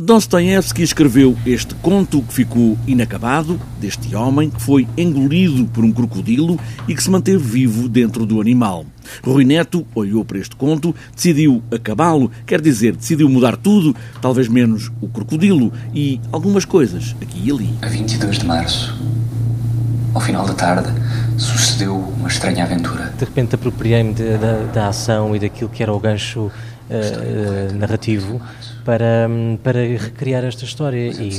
Dostoiévski escreveu este conto que ficou inacabado, deste homem que foi engolido por um crocodilo e que se manteve vivo dentro do animal. Rui Neto olhou para este conto, decidiu acabá-lo, quer dizer, decidiu mudar tudo, talvez menos o crocodilo e algumas coisas aqui e ali. A 22 de março, ao final da tarde, sucedeu uma estranha aventura. De repente apropriei-me da, da ação e daquilo que era o gancho uh, narrativo para, para recriar esta história e,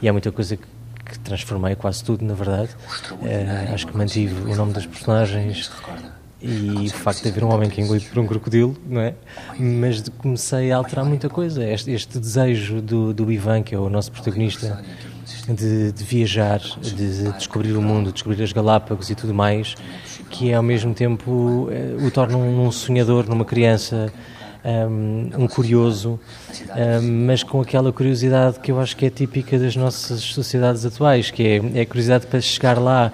e há muita coisa que, que transformei, quase tudo na verdade. Uh, acho que mantive o nome das personagens e o facto de haver um homem que é engolido por um crocodilo, não é? Mas comecei a alterar muita coisa. Este, este desejo do, do Ivan, que é o nosso protagonista, de, de, viajar, de descobrir o mundo, descobrir as Galápagos e tudo mais, que é ao mesmo tempo eh, o torna um sonhador numa criança um, um curioso, um, mas com aquela curiosidade que eu acho que é típica das nossas sociedades atuais, que é, é a curiosidade para chegar lá,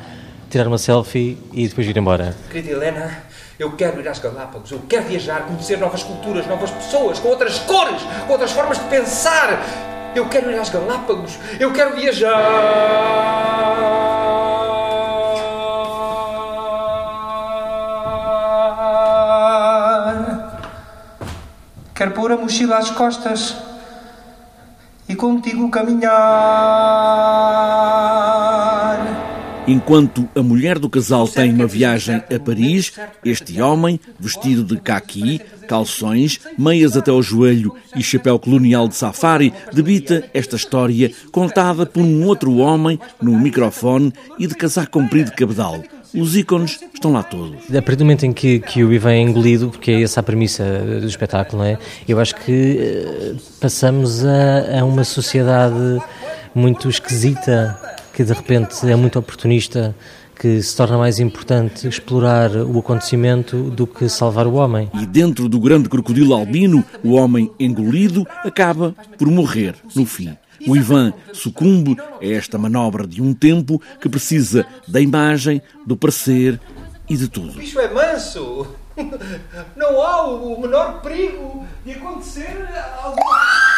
tirar uma selfie e depois ir embora. Querida Helena, eu quero ir às Galápagos, eu quero viajar, conhecer novas culturas, novas pessoas, com outras cores, com outras formas de pensar. Eu quero ir às Galápagos, eu quero viajar. Quero pôr a mochila às costas e contigo caminhar. Enquanto a mulher do casal tem uma viagem a Paris, este homem, vestido de caqui, calções, meias até ao joelho e chapéu colonial de safari, debita esta história contada por um outro homem no microfone e de casaco comprido de cabedal. Os ícones estão lá todos. A partir do momento em que, que o Ivan é engolido, porque é essa a premissa do espetáculo, não é? Eu acho que uh, passamos a, a uma sociedade muito esquisita, que de repente é muito oportunista, que se torna mais importante explorar o acontecimento do que salvar o homem. E dentro do grande crocodilo albino, o homem engolido acaba por morrer no fim. O Ivan sucumbe a esta manobra de um tempo que precisa da imagem, do parecer e de tudo. O bicho é manso. Não há o menor perigo de acontecer alguma.